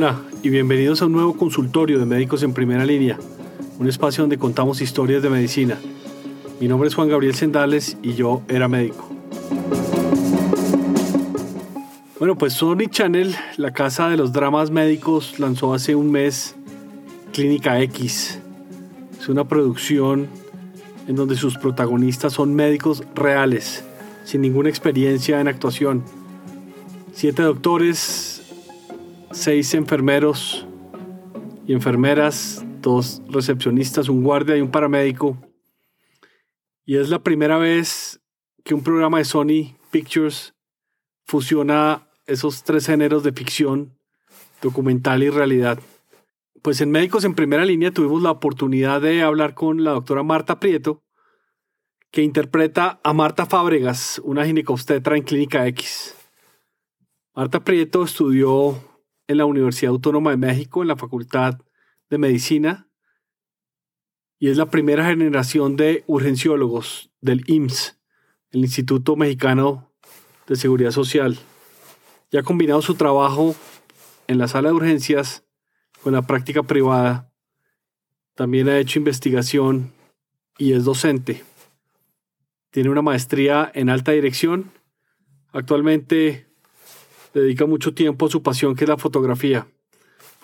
Hola y bienvenidos a un nuevo consultorio de médicos en primera línea, un espacio donde contamos historias de medicina. Mi nombre es Juan Gabriel Sendales y yo era médico. Bueno, pues Sony Channel, la casa de los dramas médicos, lanzó hace un mes Clínica X. Es una producción en donde sus protagonistas son médicos reales, sin ninguna experiencia en actuación. Siete doctores, seis enfermeros y enfermeras, dos recepcionistas, un guardia y un paramédico. Y es la primera vez que un programa de Sony Pictures fusiona esos tres géneros de ficción, documental y realidad. Pues en Médicos en Primera Línea tuvimos la oportunidad de hablar con la doctora Marta Prieto, que interpreta a Marta Fábregas, una ginecobstetra en Clínica X. Marta Prieto estudió en la Universidad Autónoma de México, en la Facultad de Medicina, y es la primera generación de urgenciólogos del IMSS, el Instituto Mexicano de Seguridad Social. Y ha combinado su trabajo en la sala de urgencias con la práctica privada. También ha hecho investigación y es docente. Tiene una maestría en alta dirección. Actualmente dedica mucho tiempo a su pasión que es la fotografía.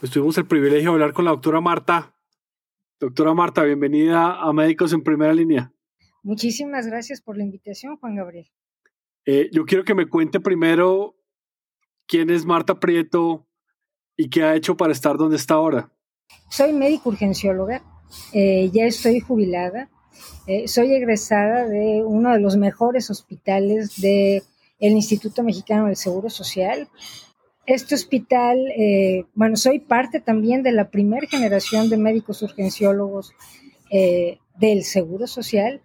Pues tuvimos el privilegio de hablar con la doctora Marta. Doctora Marta, bienvenida a Médicos en Primera Línea. Muchísimas gracias por la invitación, Juan Gabriel. Eh, yo quiero que me cuente primero quién es Marta Prieto y qué ha hecho para estar donde está ahora. Soy médico urgencióloga, eh, ya estoy jubilada, eh, soy egresada de uno de los mejores hospitales de el Instituto Mexicano del Seguro Social. Este hospital, eh, bueno, soy parte también de la primera generación de médicos urgenciólogos eh, del Seguro Social.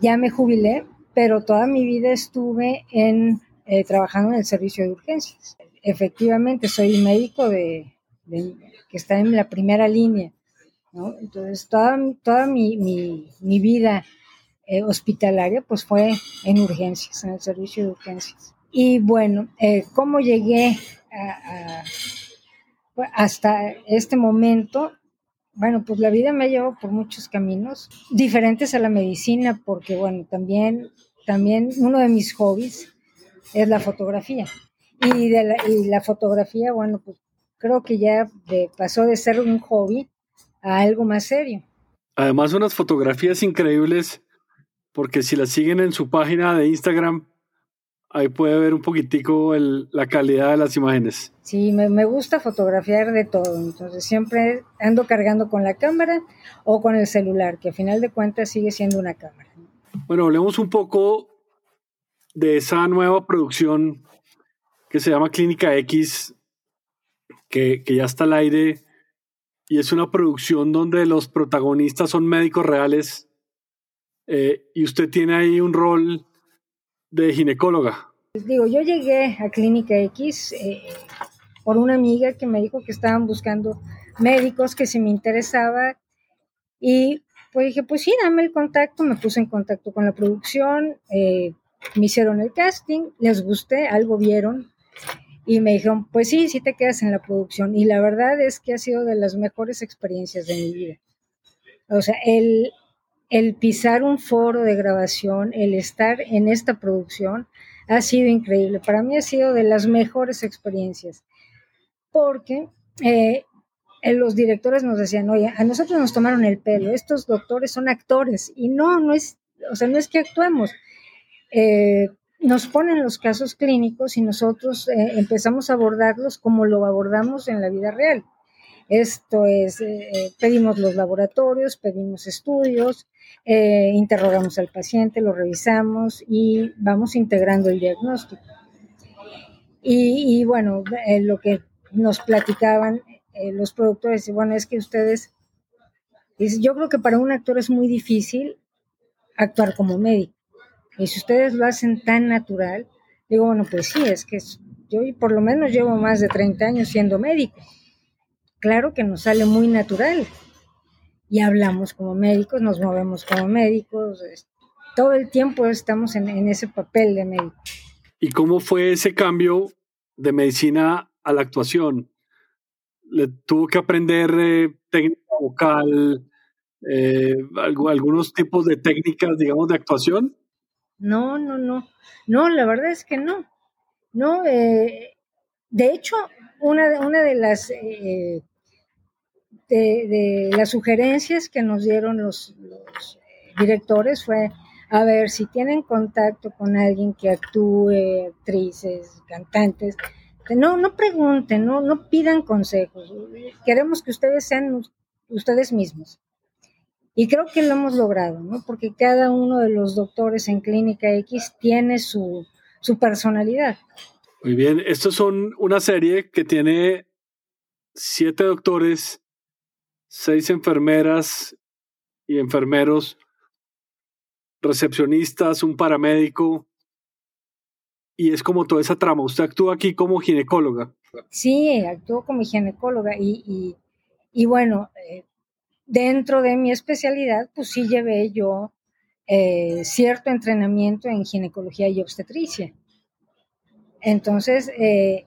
Ya me jubilé, pero toda mi vida estuve en, eh, trabajando en el servicio de urgencias. Efectivamente, soy médico de, que está en la primera línea. ¿no? Entonces, toda, toda mi, mi, mi vida eh, hospitalaria, pues fue en urgencias, en el servicio de urgencias. Y bueno, eh, ¿cómo llegué hasta este momento? Bueno, pues la vida me ha llevado por muchos caminos diferentes a la medicina, porque bueno, también, también uno de mis hobbies es la fotografía. Y, de la, y la fotografía, bueno, pues creo que ya pasó de ser un hobby a algo más serio. Además, unas fotografías increíbles porque si la siguen en su página de Instagram, ahí puede ver un poquitico la calidad de las imágenes. Sí, me, gusta fotografiar de todo, entonces siempre ando cargando con la cámara o con el celular, que a final de cuentas sigue siendo una cámara. Bueno, hablemos un poco de esa nueva producción que se llama Clínica X, que, que ya está al aire, y es una producción donde los protagonistas son médicos reales eh, y usted tiene ahí un rol de ginecóloga. Pues digo, yo llegué a Clínica X eh, por una amiga que me dijo que estaban buscando médicos, que si me interesaba. Y pues dije, pues sí, dame el contacto. Me puse en contacto con la producción, eh, me hicieron el casting, les gusté, algo vieron. Y me dijeron, pues sí, sí te quedas en la producción. Y la verdad es que ha sido de las mejores experiencias de mi vida. O sea, el, el pisar un foro de grabación, el estar en esta producción, ha sido increíble. Para mí ha sido de las mejores experiencias, porque eh, los directores nos decían, oye, a nosotros nos tomaron el pelo, estos doctores son actores, y no, no es, o sea, no es que actuemos. Eh, nos ponen los casos clínicos y nosotros eh, empezamos a abordarlos como lo abordamos en la vida real. Esto es, pedimos los laboratorios, pedimos estudios, eh, interrogamos al paciente, lo revisamos y vamos integrando el diagnóstico. Y, bueno, eh, lo que nos platicaban eh, los productores, bueno, es que ustedes, yo creo que para un actor es muy difícil actuar como médico. Y si ustedes lo hacen tan natural, digo, bueno, pues sí, es que yo por lo menos llevo más de 30 años siendo médico. Claro que nos sale muy natural, y hablamos como médicos, nos movemos como médicos, todo el tiempo estamos en, ese papel de médico. ¿Y cómo fue ese cambio de medicina a la actuación? le tuvo que aprender eh, técnica vocal, eh, algunos tipos de técnicas, digamos, de actuación? No, no, no. No, la verdad es que no. No, eh, de hecho, una, una de las de, las sugerencias que nos dieron los, los directores fue a ver si tienen contacto con alguien que actúe, actrices, cantantes, no, no pregunten, no, no pidan consejos. Queremos que ustedes sean ustedes mismos. Y creo que lo hemos logrado, ¿no? Porque cada uno de los doctores en Clínica X tiene su, su personalidad. Muy bien, estos son una serie que tiene siete doctores, seis enfermeras y enfermeros, recepcionistas, un paramédico, y es como toda esa trama. Usted actúa aquí como ginecóloga. Sí, actúo como ginecóloga y, y, bueno, eh, dentro de mi especialidad, pues sí llevé yo eh, cierto entrenamiento en ginecología y obstetricia. Entonces, eh,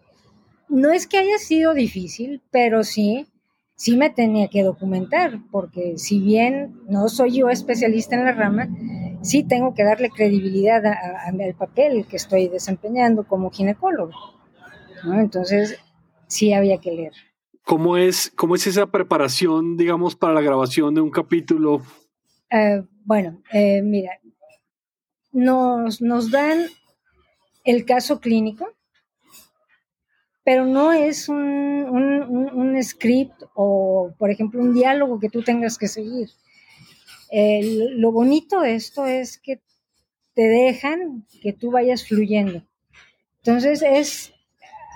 no es que haya sido difícil, pero sí, sí me tenía que documentar, porque si bien no soy yo especialista en la rama, sí tengo que darle credibilidad al papel que estoy desempeñando como ginecólogo. Entonces, sí había que leer. ¿Cómo es, ¿Cómo es esa preparación, digamos, para la grabación de un capítulo? Eh, bueno, eh, mira, nos, nos dan el caso clínico, pero no es un, un, script o, por ejemplo, un diálogo que tú tengas que seguir lo bonito de esto es que te dejan que tú vayas fluyendo. Entonces es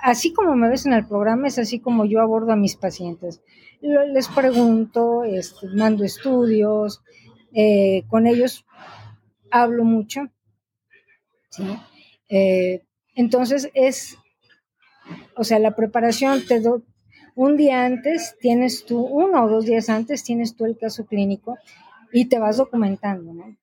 así como me ves en el programa, es así como yo abordo a mis pacientes. Les pregunto, este, mando estudios, eh, con ellos hablo mucho. Eh, entonces es, o sea, la preparación te do, un día antes tienes tú, uno o dos días antes tienes tú el caso clínico y te vas documentando, ¿no?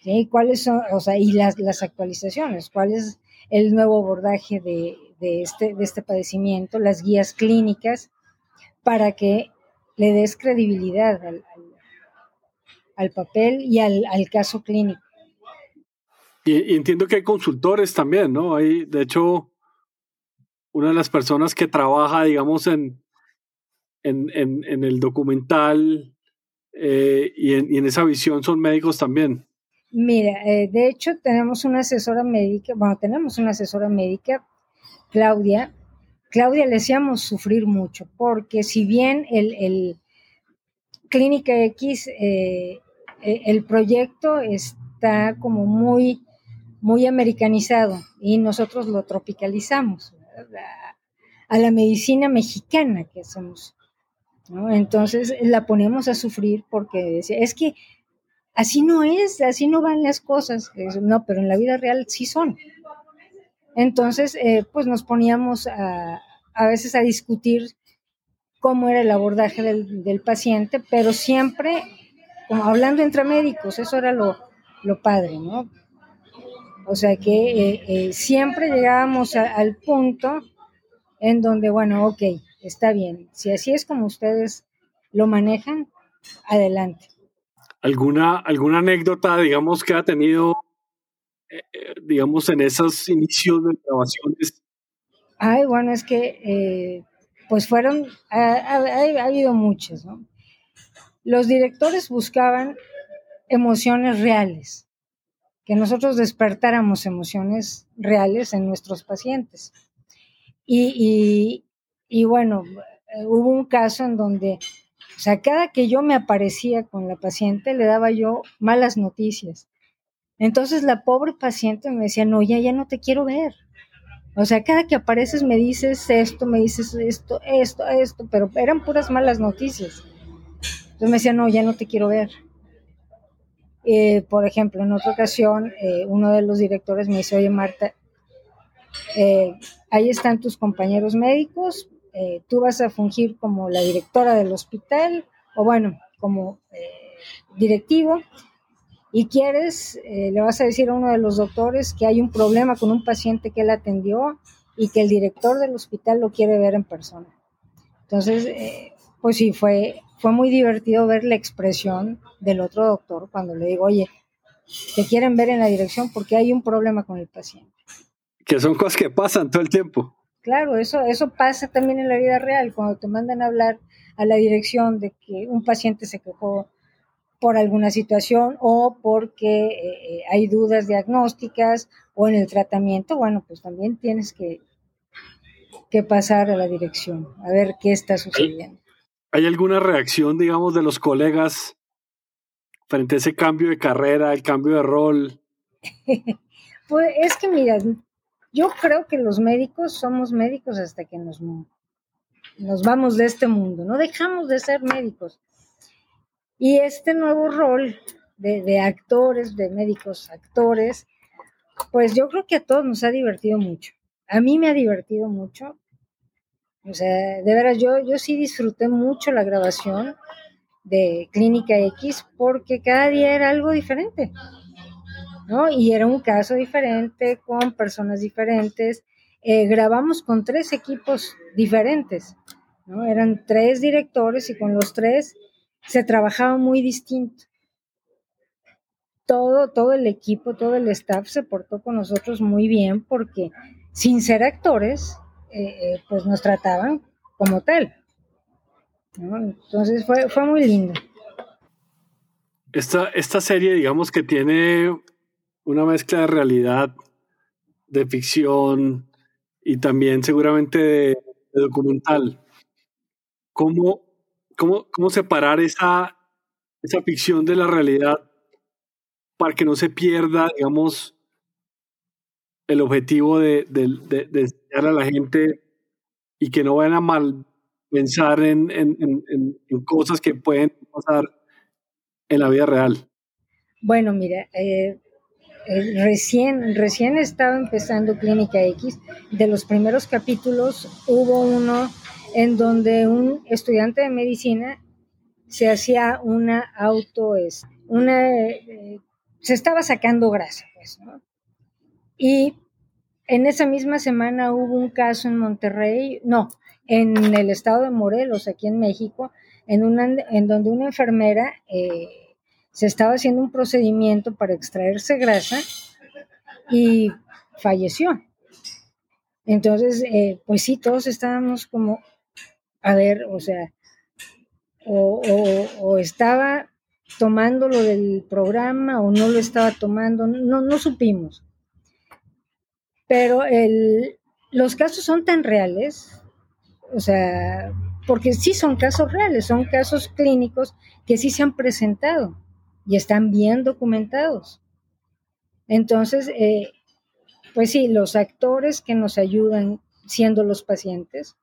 ¿Sí? ¿Cuáles son, o sea, y las, las actualizaciones? ¿Cuál es el nuevo abordaje de, de, este, de este padecimiento? Las guías clínicas para que le des credibilidad al, al, papel y al, al, caso clínico. Y, entiendo que hay consultores también, ¿no? Hay, de hecho, una de las personas que trabaja, digamos, en, en, en, en el documental eh, y, en, esa visión son médicos también. Mira, eh, de hecho tenemos una asesora médica, bueno, tenemos una asesora médica, Claudia. Claudia le hacíamos sufrir mucho, porque si bien el, Clínica X, eh, el proyecto está como muy, muy americanizado y nosotros lo tropicalizamos a la medicina mexicana que hacemos. Entonces la ponemos a sufrir porque es que así no es, así no van las cosas. No, pero en la vida real sí son. Entonces, eh, pues nos poníamos a, a, veces a discutir cómo era el abordaje del, paciente, pero siempre como hablando entre médicos, eso era lo, padre, ¿no? O sea que eh, eh, siempre llegábamos al punto en donde, bueno, ok, está bien. Si así es como ustedes lo manejan, adelante. ¿Alguna, alguna anécdota, digamos, que ha tenido, eh, digamos, en esos inicios de grabaciones? Ay, bueno, es que, pues fueron, ha, habido muchas, ¿no? Los directores buscaban emociones reales, que nosotros despertáramos emociones reales en nuestros pacientes. y, y bueno, eh, hubo un caso en donde, o sea, cada que yo me aparecía con la paciente, le daba yo malas noticias. Entonces la pobre paciente me decía, no, ya, ya no te quiero ver. O sea, cada que apareces me dices esto, me dices esto, esto, esto, pero eran puras malas noticias. Entonces me decía, no, ya no te quiero ver. Eh, por ejemplo, en otra ocasión, eh, uno de los directores me dice, oye Marta, ahí están tus compañeros médicos, eh, tú vas a fungir como la directora del hospital o bueno, como eh, directivo y quieres, eh, le vas a decir a uno de los doctores que hay un problema con un paciente que él atendió y que el director del hospital lo quiere ver en persona. Entonces, eh, pues sí, fue, fue muy divertido ver la expresión del otro doctor cuando le digo, oye, te quieren ver en la dirección porque hay un problema con el paciente. Que son cosas que pasan todo el tiempo. Claro, eso, eso pasa también en la vida real, cuando te mandan a hablar a la dirección de que un paciente se quejó por alguna situación o porque eh, eh, hay dudas diagnósticas o en el tratamiento, bueno, pues también tienes que, que pasar a la dirección, a ver qué está sucediendo. ¿Hay alguna reacción, digamos, de los colegas frente a ese cambio de carrera, el cambio de rol? pues es que, mira, yo creo que los médicos somos médicos hasta que nos, nos vamos de este mundo, no dejamos de ser médicos. Y este nuevo rol de, de actores, de médicos actores, pues yo creo que a todos nos ha divertido mucho. A mí me ha divertido mucho. O sea, de veras, yo, yo sí disfruté mucho la grabación de Clínica X porque cada día era algo diferente. ¿no? Y era un caso diferente, con personas diferentes. Eh, grabamos con tres equipos diferentes, ¿no? Eran tres directores y con los tres se trabajaba muy distinto. Todo, todo el equipo, todo el staff se portó con nosotros muy bien porque sin ser actores, eh, eh, pues nos trataban como tal. Entonces fue, fue muy lindo. Esta, esta serie, digamos que tiene una mezcla de realidad, de ficción y también seguramente de, documental. ¿Cómo, cómo, cómo separar esa, esa ficción de la realidad para que no se pierda, digamos, el objetivo de, de, enseñar a la gente y que no vayan a mal pensar en, en, cosas que pueden pasar en la vida real? Bueno, mira, eh, eh, recién, recién estaba empezando Clínica X. De los primeros capítulos hubo uno en donde un estudiante de medicina se hacía una auto, una, eh, se estaba sacando grasa, pues, Y en esa misma semana hubo un caso en Monterrey, no, en el estado de Morelos, aquí en México, en, una, en donde una enfermera eh, se estaba haciendo un procedimiento para extraerse grasa y falleció. Entonces, eh, pues sí, todos estábamos como, a ver, o sea, o, estaba tomando lo del programa o no lo estaba tomando, no, no supimos. Pero el, los casos son tan reales, o sea, porque sí son casos reales, son casos clínicos que sí se han presentado y están bien documentados. Entonces, eh, pues sí, los actores que nos ayudan siendo los pacientes,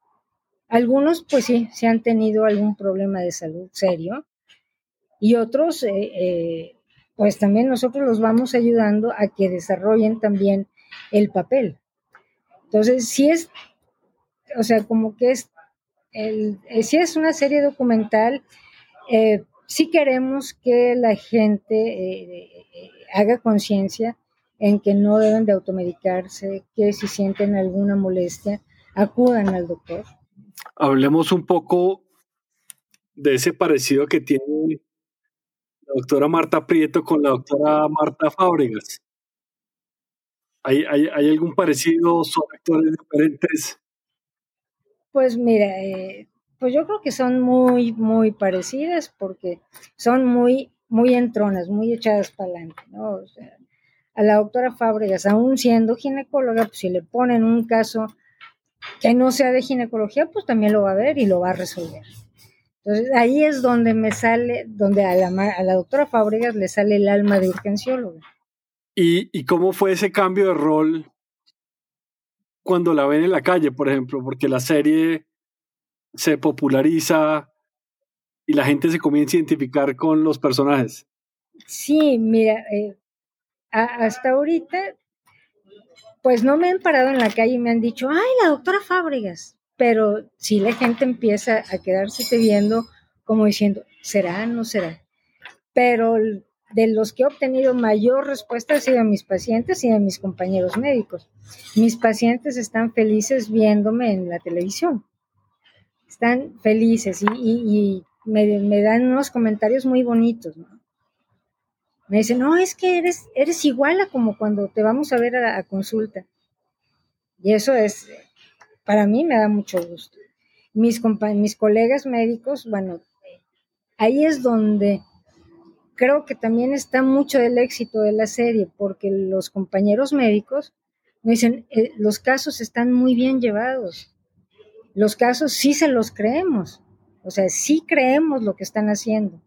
algunos pues sí, se han tenido algún problema de salud serio y otros eh, eh, pues también nosotros los vamos ayudando a que desarrollen también el papel. Entonces, si es, o sea, como que es, el, si es una serie documental, eh, sí queremos que la gente eh, eh, haga conciencia en que no deben de automedicarse, que si sienten alguna molestia, acudan al doctor. Hablemos un poco de ese parecido que tiene la doctora Marta Prieto con la doctora Marta Fábregas. ¿Hay, algún parecido? ¿Son actores diferentes? Pues mira, eh, pues yo creo que son muy, muy parecidas porque son muy, muy entronas, muy echadas para adelante, ¿no? O sea, a la doctora Fábregas, aún siendo ginecóloga, pues si le ponen un caso que no sea de ginecología, pues también lo va a ver y lo va a resolver. Entonces ahí es donde me sale, donde a la, a la doctora Fábregas le sale el alma de urgencióloga. ¿Y, ¿Y cómo fue ese cambio de rol cuando la ven en la calle, por ejemplo? Porque la serie se populariza y la gente se comienza a identificar con los personajes. Sí, mira, eh, hasta ahorita, pues no me han parado en la calle y me han dicho, ay, la doctora Fábregas, pero sí la gente empieza a quedarse viendo como diciendo, ¿será? ¿No será? Pero de los que he obtenido mayor respuesta ha sido a mis pacientes y a mis compañeros médicos. Mis pacientes están felices viéndome en la televisión están felices y, me, dan unos comentarios muy bonitos, Me dicen, no, es que eres, eres igual a como cuando te vamos a ver a, consulta. Y eso es, para mí me da mucho gusto. Mis, mis colegas médicos, bueno, ahí es donde creo que también está mucho del éxito de la serie, porque los compañeros médicos me dicen, eh, los casos están muy bien llevados. Los casos sí se los creemos. O sea, sí creemos lo que están haciendo.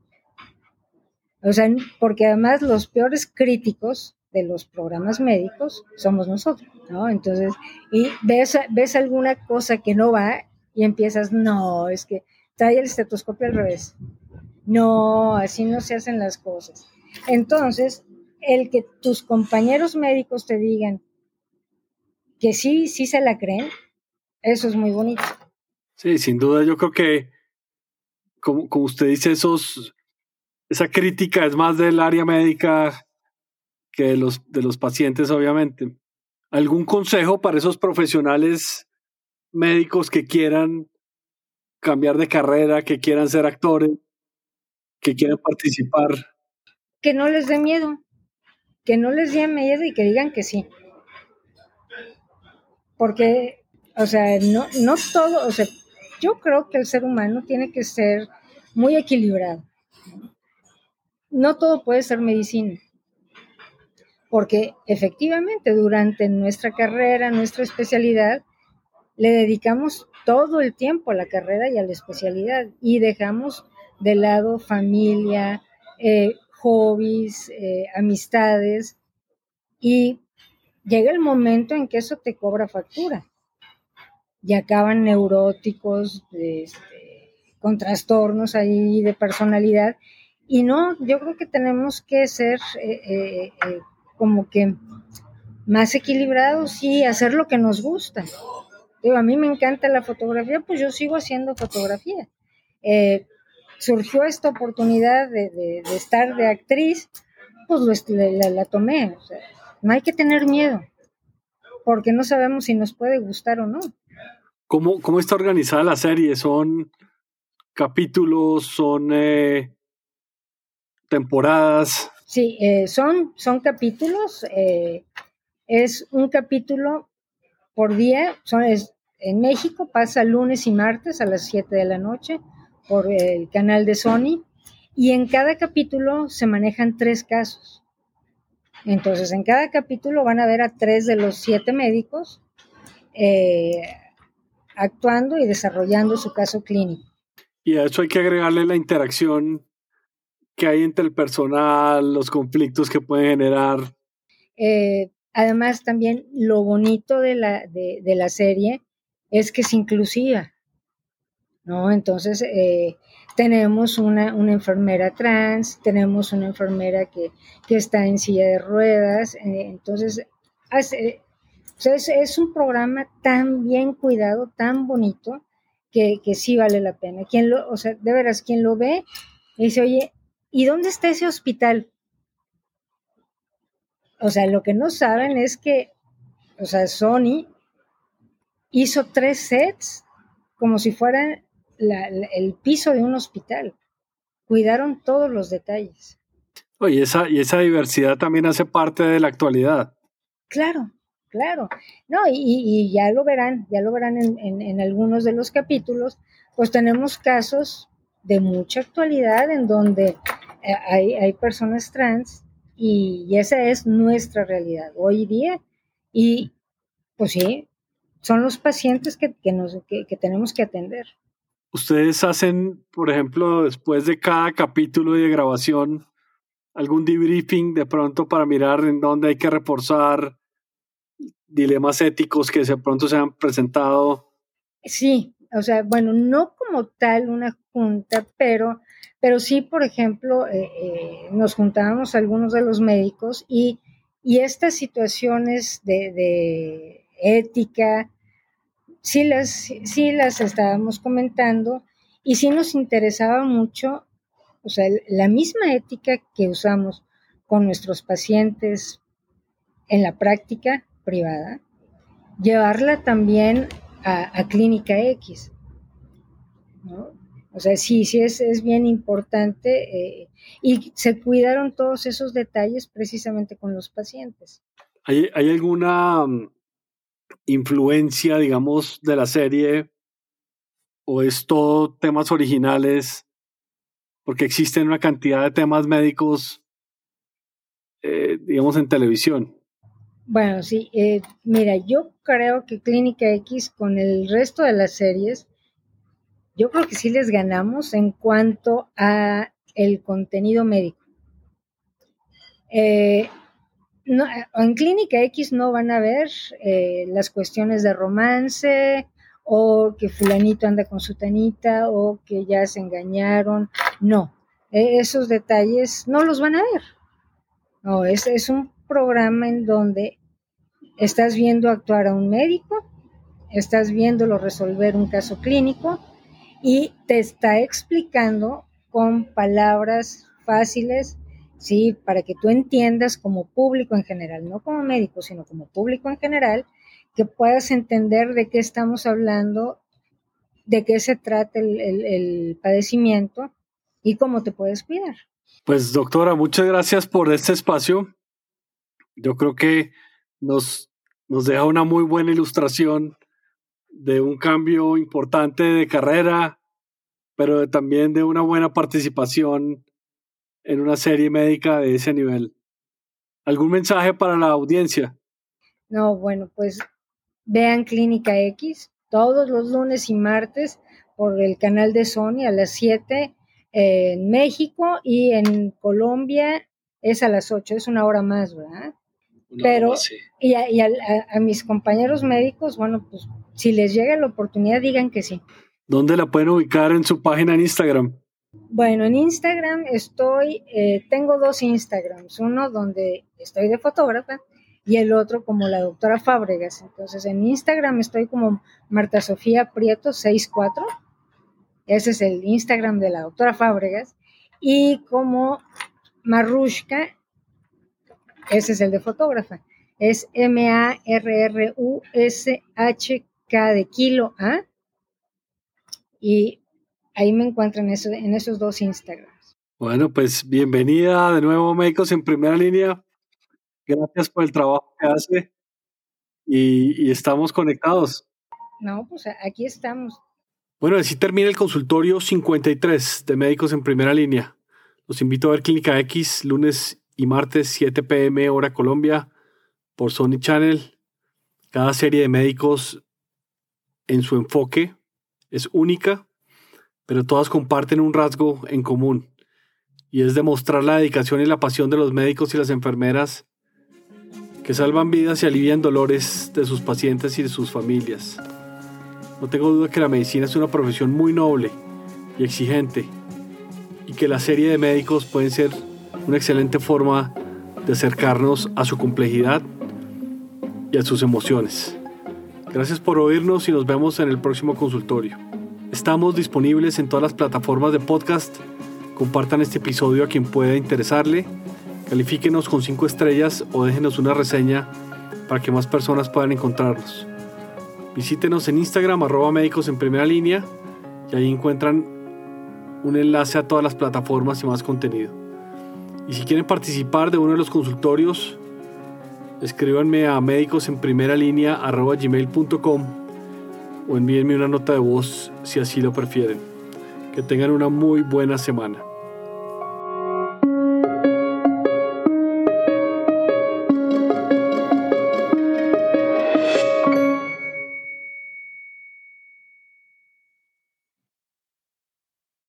O sea, porque además los peores críticos de los programas médicos somos nosotros, ¿no? Entonces, y ves, ves alguna cosa que no va y empiezas, no, es que trae el estetoscopio al revés. No, así no se hacen las cosas. Entonces, el que tus compañeros médicos te digan que sí, sí se la creen, eso es muy bonito. Sí, sin duda, yo creo que, como, como usted dice, esos, esa crítica es más del área médica que de los, de los pacientes, obviamente. ¿Algún consejo para esos profesionales médicos que quieran cambiar de carrera, que quieran ser actores? Que quieren participar. Que no les dé miedo, que no les dé miedo y que digan que sí. Porque, o sea, no, no todo, o sea, yo creo que el ser humano tiene que ser muy equilibrado. No todo puede ser medicina. Porque efectivamente durante nuestra carrera, nuestra especialidad, le dedicamos todo el tiempo a la carrera y a la especialidad y dejamos de lado familia, eh, hobbies, eh, amistades, y llega el momento en que eso te cobra factura. Y acaban neuróticos, este, con trastornos ahí de personalidad. Y no, yo creo que tenemos que ser eh, como que más equilibrados y hacer lo que nos gusta. a mí me encanta la fotografía, pues yo sigo haciendo fotografía surgió esta oportunidad de, estar de actriz, pues la, tomé. no hay que tener miedo, porque no sabemos si nos puede gustar o no. ¿Cómo, cómo está organizada la serie? ¿Son capítulos? ¿Son eh, temporadas? Sí, eh, son, son capítulos. Eh, es un capítulo por día. Son, en México pasa lunes y martes a las 7 de la noche por el canal de Sony y en cada capítulo se manejan tres casos. Entonces, en cada capítulo van a ver a tres de los siete médicos eh, actuando y desarrollando su caso clínico. Y a eso hay que agregarle la interacción que hay entre el personal, los conflictos que pueden generar. Eh, además, también lo bonito de la, de la serie es que es inclusiva. ¿No? Entonces, eh, tenemos una, enfermera trans, tenemos una enfermera que, está en silla de ruedas, eh, entonces, es, un programa tan bien cuidado, tan bonito, que, que, sí vale la pena. Quien lo, o sea, de veras, quien lo ve, dice, oye, ¿y dónde está ese hospital? O sea, lo que no saben es que, o sea, Sony hizo tres sets como si fueran el piso de un hospital. Cuidaron todos los detalles. y esa, y esa diversidad también hace parte de la actualidad. Claro, claro. No, y, ya lo verán, ya lo verán en, algunos de los capítulos, pues tenemos casos de mucha actualidad en donde eh, hay, personas trans y, esa es nuestra realidad hoy día. Y pues sí, son los pacientes que, nos, que tenemos que atender. Ustedes hacen, por ejemplo, después de cada capítulo de grabación, algún debriefing de pronto para mirar en dónde hay que reforzar dilemas éticos que de pronto se han presentado. Sí, o sea, bueno, no como tal una junta, pero, pero sí, por ejemplo, eh, eh, nos juntábamos algunos de los médicos y, y estas situaciones de, de ética, sí las, sí las estábamos comentando y sí nos interesaba mucho, o sea, la misma ética que usamos con nuestros pacientes en la práctica privada, llevarla también a, Clínica X. O sea, sí, sí es, es bien importante eh, y se cuidaron todos esos detalles precisamente con los pacientes. ¿Hay, hay alguna mm, influencia, digamos, de la serie o es todo temas originales? Porque existen una cantidad de temas médicos, eh, digamos, en televisión. Bueno, sí, eh, mira, yo creo que Clínica X con el resto de las series, yo creo que sí les ganamos en cuanto a el contenido médico. Eh, en Clínica X no van a ver eh, las cuestiones de romance o que fulanito anda con su tanita o que ya se engañaron. No, esos detalles no los van a ver. No, es un programa en donde estás viendo actuar a un médico, estás viéndolo resolver un caso clínico y te está explicando con palabras fáciles, sí, para que tú entiendas como público en general, no como médico, sino como público en general, que puedas entender de qué estamos hablando, de qué se trata el, el padecimiento y cómo te puedes cuidar. Pues doctora, muchas gracias por este espacio. Yo creo que nos, nos deja una muy buena ilustración de un cambio importante de carrera, pero también de una buena participación en una serie médica de ese nivel. ¿Algún mensaje para la audiencia? No, bueno, pues vean Clínica X todos los lunes y martes por el canal de Sony a las 7 en México y en Colombia es a las 8, es una hora más, ¿verdad? Pero, y, a, mis compañeros médicos, bueno, pues si les llega la oportunidad, digan que sí. ¿Dónde la pueden ubicar en su página en Instagram? Bueno, en Instagram estoy, eh, tengo dos Instagrams, uno donde estoy de fotógrafa y el otro como la doctora Fábregas. Entonces en Instagram estoy como Marta Sofía Prieto 64, ese es el Instagram de la doctora Fábregas, y como Marrushka ese es el de fotógrafa. Es M-A-R-R-U-S-H-K de kilo A. Y ahí me encuentran en, en esos dos Instagrams. Bueno, pues bienvenida de nuevo, Médicos en Primera Línea. Gracias por el trabajo que hace y, y estamos conectados. No, pues aquí estamos. Bueno, así termina el consultorio 53 de Médicos en Primera Línea. Los invito a ver Clínica X lunes y martes 7 pm hora Colombia por Sony Channel. Cada serie de médicos en su enfoque es única, pero todas comparten un rasgo en común y es demostrar la dedicación y la pasión de los médicos y las enfermeras que salvan vidas y alivian dolores de sus pacientes y de sus familias. No tengo duda que la medicina es una profesión muy noble y exigente y que la serie de médicos pueden ser una excelente forma de acercarnos a su complejidad y a sus emociones. Gracias por oírnos y nos vemos en el próximo consultorio. Estamos disponibles en todas las plataformas de podcast. Compartan este episodio a quien pueda interesarle. Califíquenos con 5 estrellas o déjenos una reseña para que más personas puedan encontrarnos. Visítenos en Instagram arroba médicos en primera línea y ahí encuentran un enlace a todas las plataformas y más contenido. Y si quieren participar de uno de los consultorios, escríbanme a médicos en primera línea gmail.com o envíenme una nota de voz si así lo prefieren. Que tengan una muy buena semana.